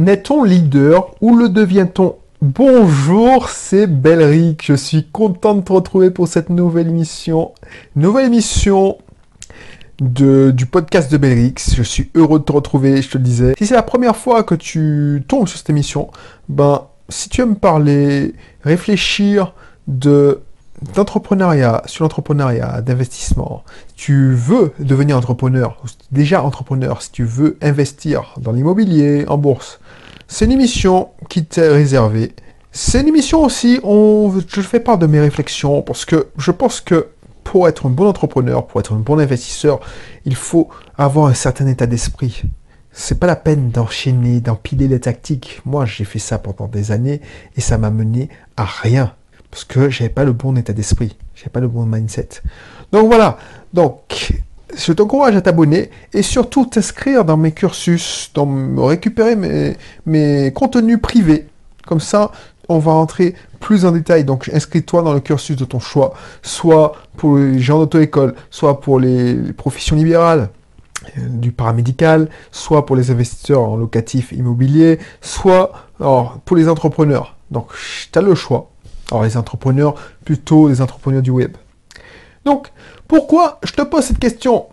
N'est-on leader ou le devient-on? Bonjour, c'est Belric. Je suis content de te retrouver pour cette nouvelle émission. Nouvelle émission du podcast de Belrix. Je suis heureux de te retrouver, je te le disais. Si c'est la première fois que tu tombes sur cette émission, ben, si tu aimes parler, réfléchir de d'entrepreneuriat, sur l'entrepreneuriat, d'investissement, tu veux devenir entrepreneur, déjà entrepreneur, si tu veux investir dans l'immobilier, en bourse, c'est une émission qui t'est réservée. C'est une émission aussi, on, je fais part de mes réflexions parce que je pense que pour être un bon entrepreneur, pour être un bon investisseur, il faut avoir un certain état d'esprit. C'est pas la peine d'enchaîner, d'empiler les tactiques. Moi, j'ai fait ça pendant des années et ça m'a mené à rien parce que j'avais pas le bon état d'esprit, j'avais pas le bon mindset. Donc voilà. Donc je t'encourage à t'abonner et surtout t'inscrire dans mes cursus, dans récupérer mes, contenus privés. Comme ça, on va entrer plus en détail. Donc, inscris-toi dans le cursus de ton choix, soit pour les gens d'auto-école, soit pour les, professions libérales, euh, du paramédical, soit pour les investisseurs en locatif immobilier, soit pour les entrepreneurs. Donc, tu as le choix. Alors, les entrepreneurs, plutôt les entrepreneurs du web. Donc, pourquoi je te pose cette question?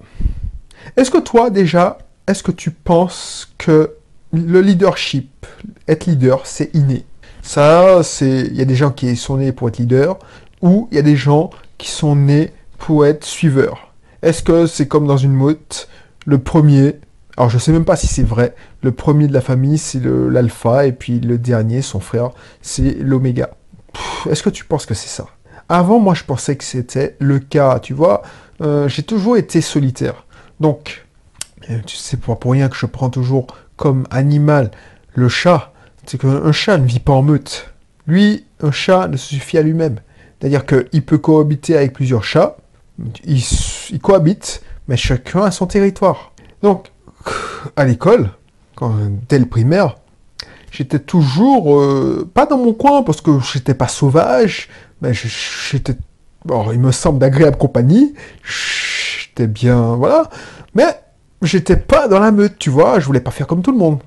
Est-ce que toi, déjà, est-ce que tu penses que le leadership, être leader, c'est inné? Ça, c'est. Il y a des gens qui sont nés pour être leader, ou il y a des gens qui sont nés pour être suiveurs. Est-ce que c'est comme dans une motte, le premier, alors je ne sais même pas si c'est vrai, le premier de la famille c'est l'alpha, et puis le dernier, son frère, c'est l'oméga. Est-ce que tu penses que c'est ça? Avant, moi, je pensais que c'était le cas, tu vois. Euh, j'ai toujours été solitaire. Donc, euh, tu sais, pour, pour rien que je prends toujours comme animal le chat. C'est qu'un chat ne vit pas en meute. Lui, un chat ne se suffit à lui-même. C'est-à-dire qu'il peut cohabiter avec plusieurs chats. Il, cohabite, mais chacun a son territoire. Donc, à l'école, dès le primaire, j'étais toujours euh, pas dans mon coin parce que j'étais pas sauvage, mais j'étais, bon, il me semble d'agréable compagnie, j'étais bien, voilà, mais j'étais pas dans la meute, tu vois, je voulais pas faire comme tout le monde.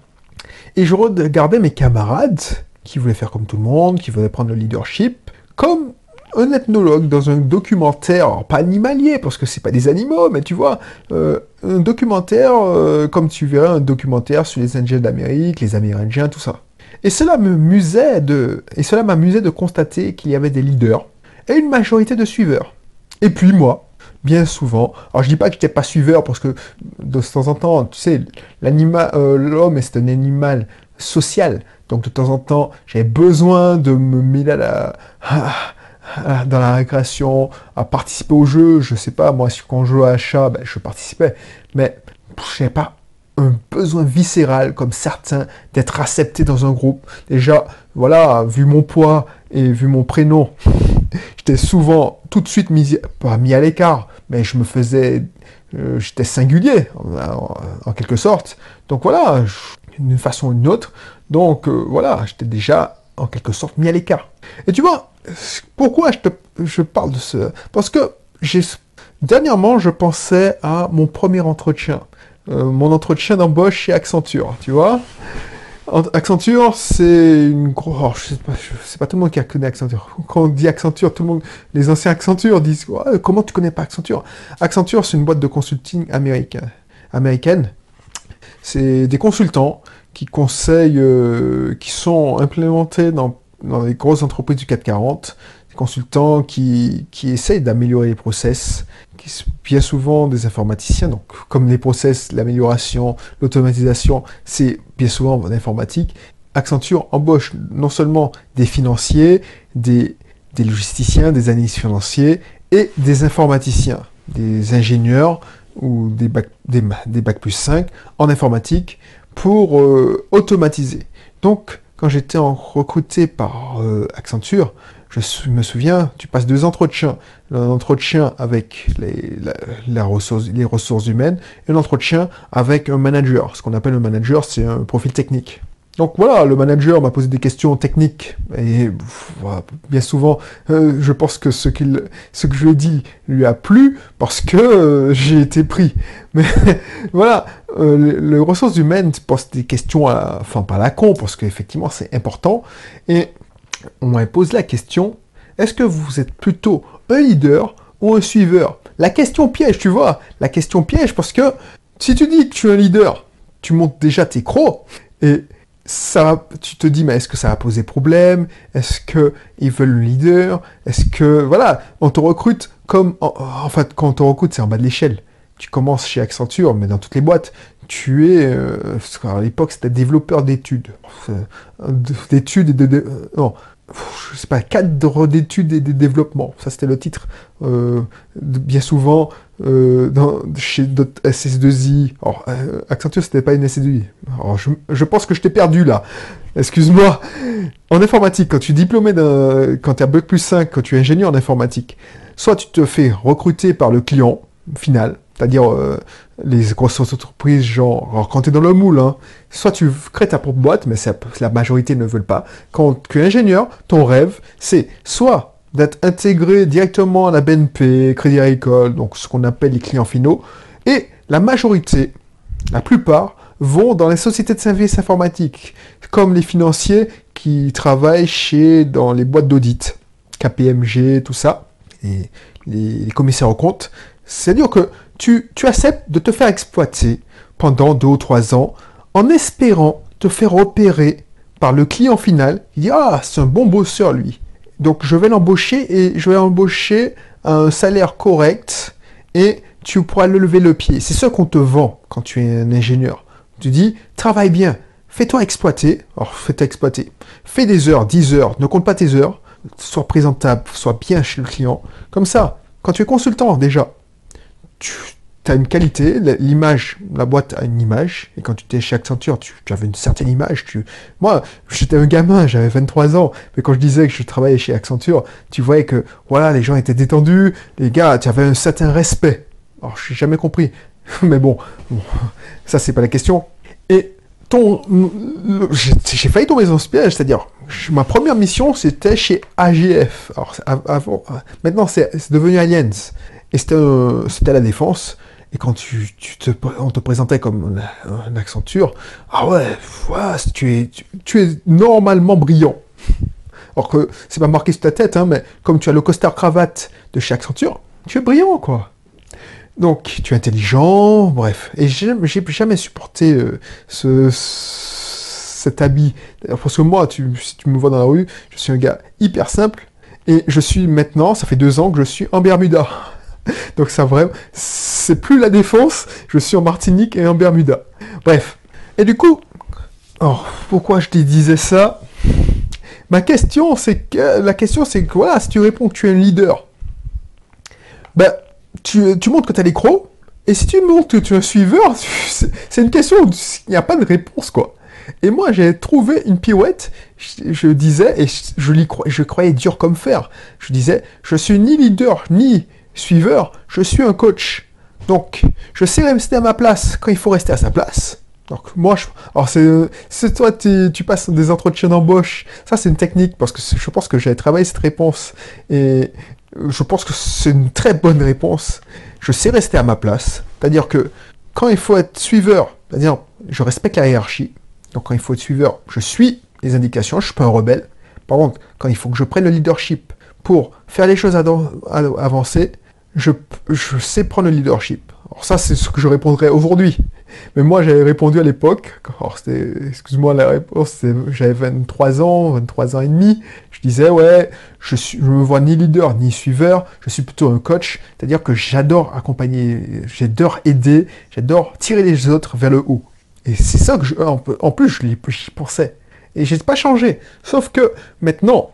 Et je regardais mes camarades qui voulaient faire comme tout le monde, qui voulaient prendre le leadership, comme un ethnologue dans un documentaire, pas animalier, parce que c'est pas des animaux, mais tu vois, euh, un documentaire, euh, comme tu verrais un documentaire sur les Indiens d'Amérique, les Amérindiens, tout ça. Et cela m'amusait de, et cela m'amusait de constater qu'il y avait des leaders et une majorité de suiveurs. Et puis moi, bien souvent, alors je dis pas que j'étais pas suiveur parce que de temps en temps, tu sais, l'animal, euh, l'homme c'est un animal social, donc de temps en temps, j'avais besoin de me mêler à la, dans la récréation, à participer au jeu. Je sais pas, moi, quand je jouais à chat, ben, je participais, mais je n'avais pas un besoin viscéral, comme certains, d'être accepté dans un groupe. Déjà, voilà, vu mon poids et vu mon prénom, j'étais souvent tout de suite mis, pas mis à l'écart, mais je me faisais, euh, j'étais singulier, en, quelque sorte. Donc voilà, d'une façon ou d'une autre. Donc euh, voilà, j'étais déjà en quelque sorte mis à l'écart. Et tu vois, pourquoi je, te, je parle de ce? Parce que j'ai dernièrement, je pensais à mon premier entretien. Euh, mon entretien d'embauche chez Accenture, tu vois? Accenture, c'est une grosse. Oh, je pas, sais pas tout le monde qui a connu Accenture. Quand on dit Accenture, tout le monde, les anciens Accenture disent comment tu connais pas Accenture? Accenture, c'est une boîte de consulting américaine. américaine. C'est des consultants qui conseillent, euh, qui sont implémentés dans, dans les grosses entreprises du 440 des consultants qui, qui essayent d'améliorer les process, qui bien souvent des informaticiens, donc comme les process, l'amélioration, l'automatisation, c'est bien souvent en informatique. Accenture embauche non seulement des financiers, des, des logisticiens, des analystes financiers et des informaticiens, des ingénieurs ou des bac, des, des bac plus 5 en informatique pour euh, automatiser. Donc, quand j'étais recruté par euh, Accenture, je me souviens, tu passes deux entretiens. Un entretien avec les, ressources humaines et un entretien avec un manager. Ce qu'on appelle un manager, c'est un profil technique. Donc voilà, le manager m'a posé des questions techniques et bien souvent, euh, je pense que ce, ce que je lui ai dit lui a plu parce que euh, j'ai été pris. Mais voilà, euh, le, ressources humaines pose des questions, enfin pas la con, parce qu'effectivement c'est important. Et on m'a posé la question, est-ce que vous êtes plutôt un leader ou un suiveur? La question piège, tu vois, la question piège parce que si tu dis que tu es un leader, tu montes déjà tes crocs et ça, tu te dis, mais est-ce que ça va poser problème? Est-ce qu'ils veulent le leader? Est-ce que, voilà, on te recrute comme, en, fait, quand on te recrute, c'est en bas de l'échelle. Tu commences chez Accenture, mais dans toutes les boîtes, tu es, euh, à l'époque, c'était développeur d'études. Euh, d'études et de, euh, je sais pas, cadre d'études et de développement. Ça, c'était le titre. Euh, bien souvent, euh, dans, chez d'autres SS2I. Alors, euh, Accenture, c'était pas une SS2I. Alors, je, je, pense que je t'ai perdu là. Excuse-moi. En informatique, quand tu es diplômé d'un, quand tu as Bac plus 5, quand tu es ingénieur en informatique, soit tu te fais recruter par le client final, c'est-à-dire euh, les grosses entreprises, genre, quand tu es dans le moule, hein, soit tu crées ta propre boîte, mais la majorité ne veulent pas. Quand tu es ingénieur, ton rêve, c'est soit d'être intégré directement à la BNP, Crédit Agricole, donc ce qu'on appelle les clients finaux, et la majorité, la plupart, vont dans les sociétés de services informatiques, comme les financiers qui travaillent chez, dans les boîtes d'audit, KPMG, tout ça, et les, les commissaires aux comptes. C'est-à-dire que tu, acceptes de te faire exploiter pendant deux ou trois ans en espérant te faire opérer par le client final. Il dit Ah, c'est un bon bosseur lui. Donc je vais l'embaucher et je vais embaucher un salaire correct et tu pourras le lever le pied. C'est ce qu'on te vend quand tu es un ingénieur. Tu dis Travaille bien, fais-toi exploiter. Alors fais-toi exploiter. Fais des heures, 10 heures, ne compte pas tes heures. Sois présentable, sois bien chez le client. Comme ça, quand tu es consultant déjà, tu as une qualité, l'image, la boîte a une image, et quand tu étais chez Accenture, tu, avais une certaine image. Moi, j'étais un gamin, j'avais 23 ans, mais quand je disais que je travaillais chez Accenture, tu voyais que voilà, les gens étaient détendus, les gars, tu avais un certain respect. Alors, je n'ai jamais compris, mais bon, ça c'est pas la question. Et ton, j'ai failli tomber dans ce piège, c'est-à-dire, ma première mission c'était chez AGF. Alors, avant, maintenant c'est devenu Allianz. Et c'était la défense. Et quand tu, te, on te présentait comme un, Accenture, ah ouais, tu, es, tu, es normalement brillant. Alors que c'est pas marqué sur ta tête, hein, mais comme tu as le costard cravate de chez Accenture, tu es brillant, quoi. Donc, tu es intelligent, bref. Et j'ai jamais supporté euh, ce, cet habit. Parce que moi, tu, si tu me vois dans la rue, je suis un gars hyper simple. Et je suis maintenant, ça fait deux ans que je suis en Bermuda. Donc ça vraiment, c'est plus la défense, je suis en Martinique et en Bermuda. Bref. Et du coup, oh, pourquoi je te disais ça? Ma question, c'est que la question, c'est que voilà, si tu réponds que tu es un leader, ben tu, montres que tu as les crocs. Et si tu montres que tu es un suiveur, c'est une question où il n'y a pas de réponse, quoi. Et moi, j'ai trouvé une pirouette. Je, disais, et je, je, je croyais dur comme fer. Je disais, je suis ni leader, ni suiveur, je suis un coach. Donc, je sais rester à ma place quand il faut rester à sa place. Donc, moi, je, alors c'est, toi, tu passes des entretiens d'embauche. Ça, c'est une technique parce que je pense que j'ai travaillé cette réponse et je pense que c'est une très bonne réponse. Je sais rester à ma place. C'est-à-dire que quand il faut être suiveur, c'est-à-dire, je respecte la hiérarchie. Donc, quand il faut être suiveur, je suis les indications, je suis pas un rebelle. Par contre, quand il faut que je prenne le leadership pour faire les choses avancer, je, je sais prendre le leadership. Alors ça, c'est ce que je répondrais aujourd'hui. Mais moi, j'avais répondu à l'époque, excuse-moi la réponse, j'avais 23 ans, 23 ans et demi, je disais, ouais, je suis, je me vois ni leader, ni suiveur, je suis plutôt un coach, c'est-à-dire que j'adore accompagner, j'adore aider, j'adore tirer les autres vers le haut. Et c'est ça que je, en plus, j'y pensais. Et j'ai pas changé. Sauf que, maintenant,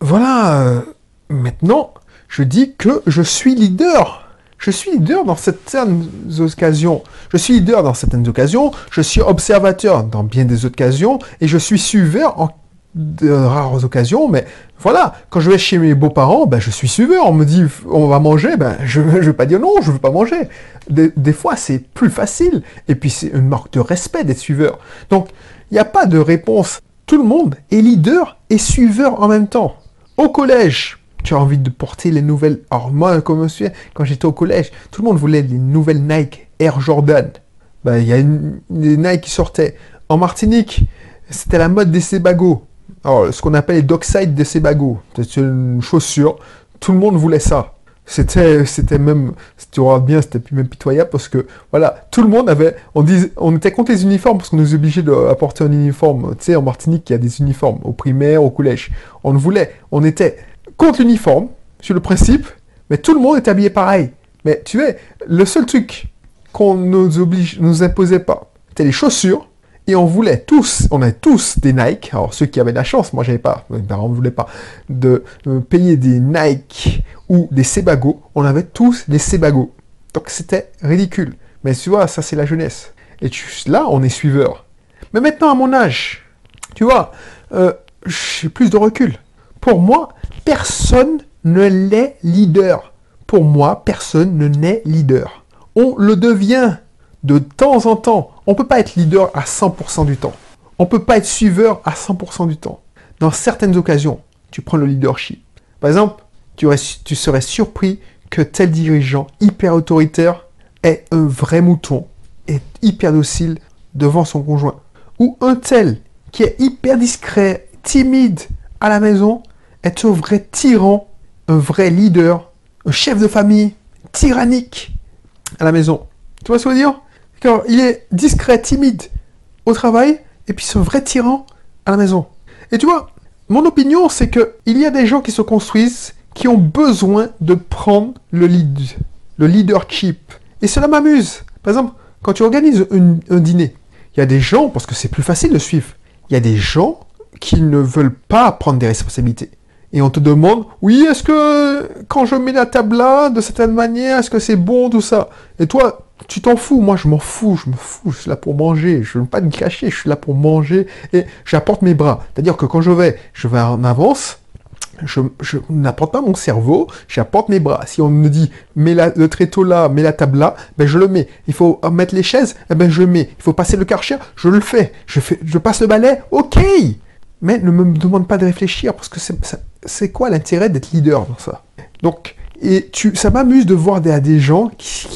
voilà, euh, maintenant, je dis que je suis leader. Je suis leader dans certaines occasions. Je suis leader dans certaines occasions. Je suis observateur dans bien des occasions. Et je suis suiveur en de rares occasions. Mais voilà, quand je vais chez mes beaux-parents, ben, je suis suiveur. On me dit, on va manger. Ben, je ne vais pas dire non, je ne veux pas manger. Des, des fois, c'est plus facile. Et puis, c'est une marque de respect d'être suiveur. Donc, Il n'y a pas de réponse. Tout le monde est leader et suiveur en même temps. Au collège, tu envie de porter les nouvelles. Alors moi, comme suis, quand j'étais au collège, tout le monde voulait les nouvelles Nike Air Jordan. Ben, il y a une, des Nike qui sortaient. En Martinique, c'était la mode des Sebago. Alors, ce qu'on appelle les Dockside des Sebago. C'est une chaussure. Tout le monde voulait ça. C'était, c'était même, si tu regardes bien, c'était même pitoyable parce que, voilà, tout le monde avait, on disait, on était contre les uniformes parce qu'on nous obligeait d'apporter un uniforme. Tu sais, en Martinique, il y a des uniformes, au primaire, au collège. On voulait, on était contre l'uniforme, sur le principe, mais tout le monde était habillé pareil. Mais tu sais, le seul truc qu'on nous oblige, nous imposait pas, c'était les chaussures, et on voulait tous, on avait tous des Nike. Alors ceux qui avaient la chance, moi j'avais pas, mes parents ne voulaient pas, de euh, payer des Nike ou des Sebago. On avait tous des Sebago. Donc c'était ridicule. Mais tu vois, ça c'est la jeunesse. Et là, on est suiveur. Mais maintenant à mon âge, tu vois, euh, j'ai plus de recul. Pour moi, personne ne l'est leader. Pour moi, personne ne naît leader. On le devient de temps en temps. On ne peut pas être leader à 100% du temps. On ne peut pas être suiveur à 100% du temps. Dans certaines occasions, tu prends le leadership. Par exemple, tu, serais surpris que tel dirigeant hyper autoritaire est un vrai mouton, est hyper docile devant son conjoint. Ou un tel qui est hyper discret, timide à la maison, est un vrai tyran, un vrai leader, un chef de famille, tyrannique à la maison. Tu vois ce que je veux dire? Il est discret, timide au travail, et puis c'est un vrai tyran à la maison. Et tu vois, mon opinion, c'est que il y a des gens qui se construisent qui ont besoin de prendre le lead, le leadership. Et cela m'amuse. Par exemple, quand tu organises un dîner, il y a des gens, parce que c'est plus facile de suivre, il y a des gens qui ne veulent pas prendre des responsabilités. Et on te demande, oui, est-ce que quand je mets la table là, de certaine manière, est-ce que c'est bon, tout ça? Et toi, tu t'en fous, moi je m'en fous, je me fous, je suis là pour manger, je ne veux pas me cacher, je suis là pour manger et j'apporte mes bras. C'est-à-dire que quand je vais, je vais en avance, je, n'apporte pas mon cerveau, j'apporte mes bras. Si on me dit mets le tréteau là, mets la table là, ben je le mets. Il faut mettre les chaises, eh ben je mets. Il faut passer le karcher, je le fais. Je fais, je passe le balai, ok. Mais ne me demande pas de réfléchir parce que c'est quoi l'intérêt d'être leader dans ça? Donc et tu, ça m'amuse de voir des, gens qui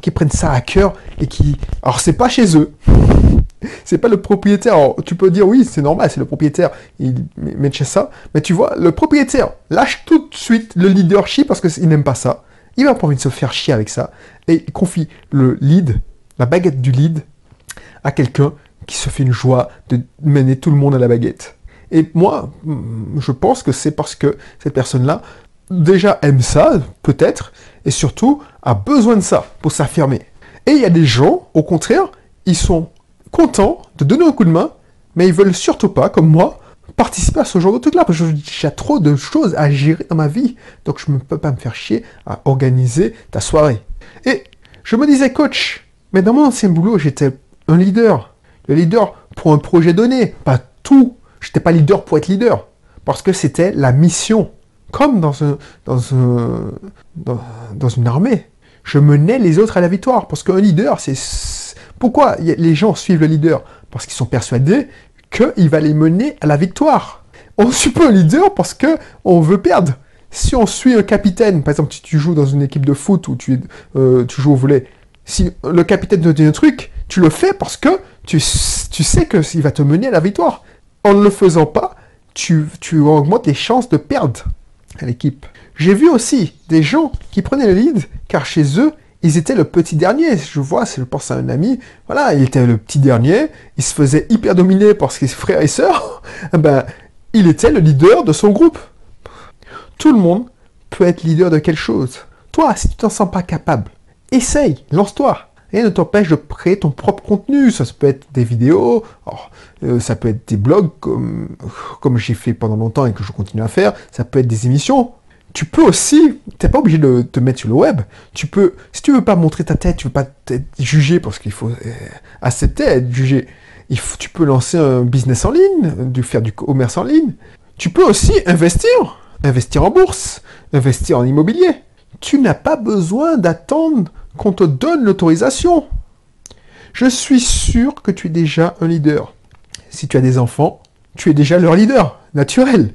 qui prennent ça à cœur et qui. Alors, c'est pas chez eux. c'est pas le propriétaire. Alors, tu peux dire oui, c'est normal, c'est le propriétaire, il met chez ça. Mais tu vois, le propriétaire lâche tout de suite le leadership parce qu'il n'aime pas ça. Il va pas envie de se faire chier avec ça. Et il confie le lead, la baguette du lead, à quelqu'un qui se fait une joie de mener tout le monde à la baguette. Et moi, je pense que c'est parce que cette personne-là déjà aime ça, peut-être, et surtout a besoin de ça pour s'affirmer. Et il y a des gens, au contraire, ils sont contents de donner un coup de main, mais ils veulent surtout pas, comme moi, participer à ce genre de truc-là, parce que j'ai trop de choses à gérer dans ma vie, donc je ne peux pas me faire chier à organiser ta soirée. Et je me disais, coach, mais dans mon ancien boulot, j'étais un leader. Le leader pour un projet donné, pas tout. J'étais pas leader pour être leader, parce que c'était la mission comme dans, un, dans, un, dans, une armée. Je menais les autres à la victoire. Parce qu'un leader, c'est... Pourquoi les gens suivent le leader? Parce qu'ils sont persuadés qu'il va les mener à la victoire. On suit pas un leader parce que on veut perdre. Si on suit un capitaine, par exemple, si tu joues dans une équipe de foot ou tu, euh, joues au volet, si le capitaine te dit un truc, tu le fais parce que tu, tu sais qu'il va te mener à la victoire. En ne le faisant pas, tu, augmentes les chances de perdre à l'équipe. J'ai vu aussi des gens qui prenaient le lead, car chez eux, ils étaient le petit dernier. Je vois, je pense à un ami, voilà, il était le petit dernier, il se faisait hyper dominer par ses frères et sœurs, ben, il était le leader de son groupe. Tout le monde peut être leader de quelque chose. Toi, si tu t'en sens pas capable, essaye, lance-toi. Rien ne t'empêche de créer ton propre contenu. Ça, peut être des vidéos, euh, ça peut être des blogs comme, comme j'ai fait pendant longtemps et que je continue à faire. Ça peut être des émissions. Tu peux aussi, tu n'es pas obligé de te mettre sur le web. Tu peux, si tu veux pas montrer ta tête, tu veux pas être jugé parce qu'il faut euh, accepter être jugé. Tu peux lancer un business en ligne, faire du commerce en ligne. Tu peux aussi investir, investir en bourse, investir en immobilier. Tu n'as pas besoin d'attendre qu'on te donne l'autorisation. Je suis sûr que tu es déjà un leader. si tu as des enfants, tu es déjà leur leader, naturel.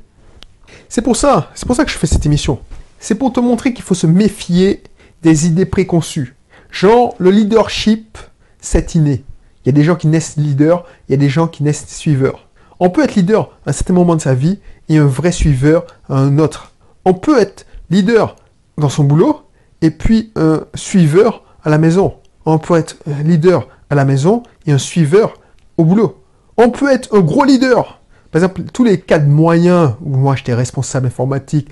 C'est pour ça, c'est pour ça que je fais cette émission. C'est pour te montrer qu'il faut se méfier des idées préconçues. Genre, le leadership, c'est inné. Il y a des gens qui naissent leaders, il y a des gens qui naissent suiveurs. On peut être leader à un certain moment de sa vie et un vrai suiveur à un autre. On peut être leader dans son boulot et puis un suiveur à la maison. On peut être leader à la maison et un suiveur au boulot. On peut être un gros leader. Par exemple, tous les cas de moyens où moi j'étais responsable informatique,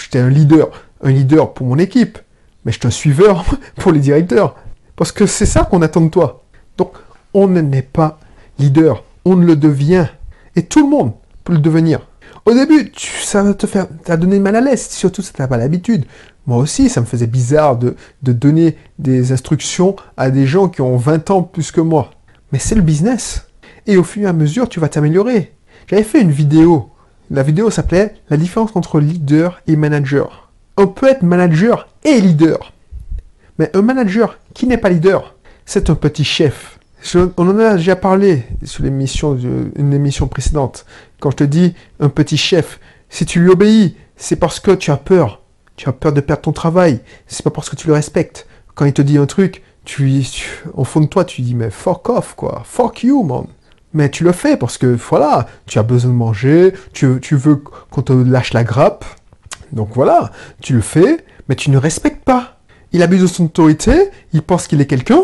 j'étais un leader, un leader pour mon équipe, mais j'étais un suiveur pour les directeurs. Parce que c'est ça qu'on attend de toi. Donc, on n'est pas leader, on le devient. Et tout le monde peut le devenir. Au début, ça va te faire, t'as donné mal à l'aise, surtout si t'as pas l'habitude. Moi aussi, ça me faisait bizarre de, donner des instructions à des gens qui ont 20 ans plus que moi. Mais c'est le business. Et au fur et à mesure, tu vas t'améliorer. J'avais fait une vidéo. La vidéo s'appelait La différence entre leader et manager. On peut être manager et leader. Mais un manager qui n'est pas leader, c'est un petit chef. on en a déjà parlé sur l'émission, une émission précédente. Quand je te dis un petit chef, si tu lui obéis, c'est parce que tu as peur. Tu as peur de perdre ton travail. C'est pas parce que tu le respectes. Quand il te dit un truc, tu, au fond de toi, tu dis mais fuck off quoi, fuck you man. Mais tu le fais parce que voilà, tu as besoin de manger, tu, tu veux qu'on te lâche la grappe. Donc voilà, tu le fais, mais tu ne respectes pas. Il abuse de son autorité, il pense qu'il est quelqu'un,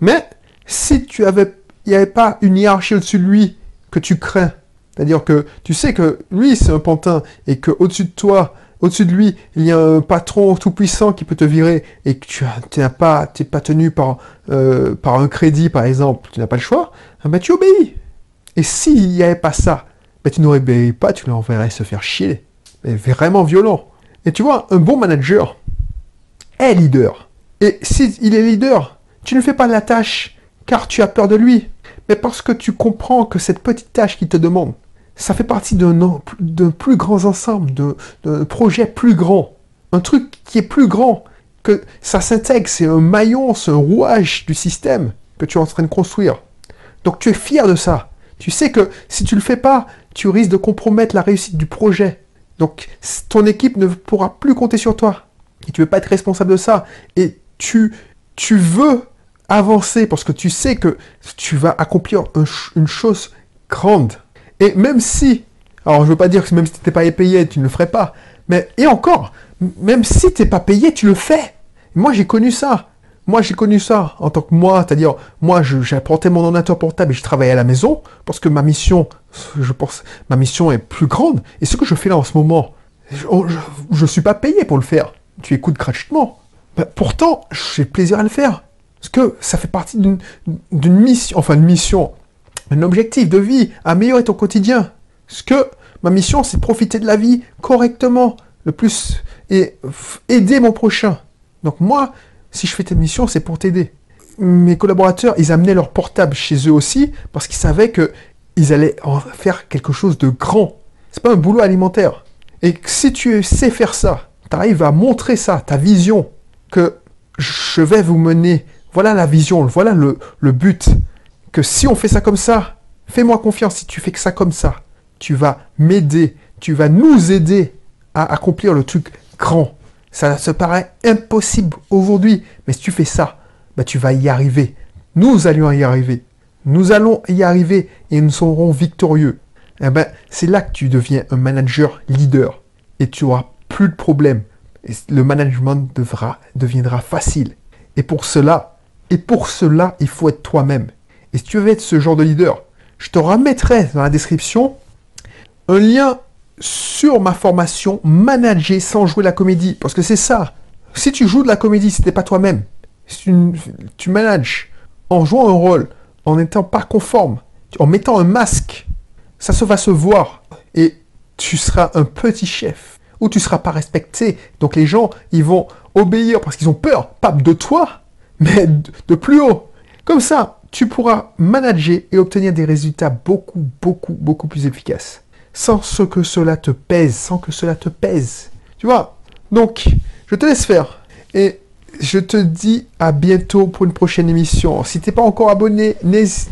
mais si tu avais, il n'y avait pas une hiérarchie au-dessus de lui que tu crains, c'est-à-dire que tu sais que lui c'est un pantin et que au-dessus de toi, au-dessus de lui, il y a un patron tout puissant qui peut te virer et que tu n'es pas, pas tenu par, euh, par un crédit par exemple, tu n'as pas le choix, ben tu obéis. Et s'il n'y avait pas ça, ben tu n'obéis pas, tu l'enverrais se faire chier. Mais vraiment violent. Et tu vois, un bon manager est leader. Et s'il est leader, tu ne fais pas la tâche car tu as peur de lui, mais parce que tu comprends que cette petite tâche qu'il te demande, ça fait partie d'un plus grand ensemble, d'un projet plus grand. Un truc qui est plus grand, que ça s'intègre, c'est un maillon, c'est un rouage du système que tu es en train de construire. Donc tu es fier de ça. Tu sais que si tu le fais pas, tu risques de compromettre la réussite du projet. Donc ton équipe ne pourra plus compter sur toi. Et tu ne veux pas être responsable de ça. Et tu, tu veux avancer parce que tu sais que tu vas accomplir une chose grande. Et même si, alors je veux pas dire que même si tu n'étais pas payé, tu ne le ferais pas. Mais, et encore, même si tu n'es pas payé, tu le fais. Moi, j'ai connu ça. Moi, j'ai connu ça en tant que moi, c'est-à-dire, moi, j'apportais mon ordinateur portable et je travaillais à la maison parce que ma mission, je pense, ma mission est plus grande. Et ce que je fais là en ce moment, je ne suis pas payé pour le faire. Tu écoutes gratuitement. Ben, pourtant, j'ai plaisir à le faire. Parce que ça fait partie d'une mission, enfin une mission, un objectif de vie, améliorer ton quotidien. Parce que ma mission, c'est profiter de la vie correctement, le plus, et aider mon prochain. Donc moi, si je fais cette mission, c'est pour t'aider. Mes collaborateurs, ils amenaient leur portable chez eux aussi, parce qu'ils savaient que ils allaient en faire quelque chose de grand. C'est pas un boulot alimentaire. Et si tu sais faire ça, tu arrives à montrer ça, ta vision, que je vais vous mener, voilà la vision, voilà le but, que si on fait ça comme ça, fais-moi confiance, si tu fais que ça comme ça, tu vas m'aider, tu vas nous aider à accomplir le truc grand. Ça se paraît impossible aujourd'hui, mais si tu fais ça, bah, tu vas y arriver. Nous allons y arriver. Nous allons y arriver et nous serons victorieux. Eh ben, c'est là que tu deviens un manager leader et tu auras plus de problèmes. Le management devra, deviendra facile. Et pour cela, et pour cela, il faut être toi-même. Et si tu veux être ce genre de leader, je te remettrai dans la description un lien sur ma formation Manager sans jouer la comédie. Parce que c'est ça. Si tu joues de la comédie, si n'es pas toi-même, tu, manages en jouant un rôle, en n'étant pas conforme, en mettant un masque, ça se va se voir. Et tu seras un petit chef. Ou tu ne seras pas respecté. Donc les gens, ils vont obéir parce qu'ils ont peur, pas de toi, mais de plus haut. Comme ça, tu pourras manager et obtenir des résultats beaucoup, beaucoup, beaucoup plus efficaces. Sans ce que cela te pèse, sans que cela te pèse. Tu vois? Donc, je te laisse faire. Et je te dis à bientôt pour une prochaine émission. Si tu n'es pas encore abonné,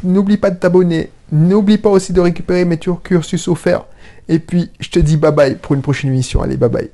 n'oublie pas de t'abonner. N'oublie pas aussi de récupérer mes cursus offerts. Et puis, je te dis bye bye pour une prochaine émission. Allez, bye bye.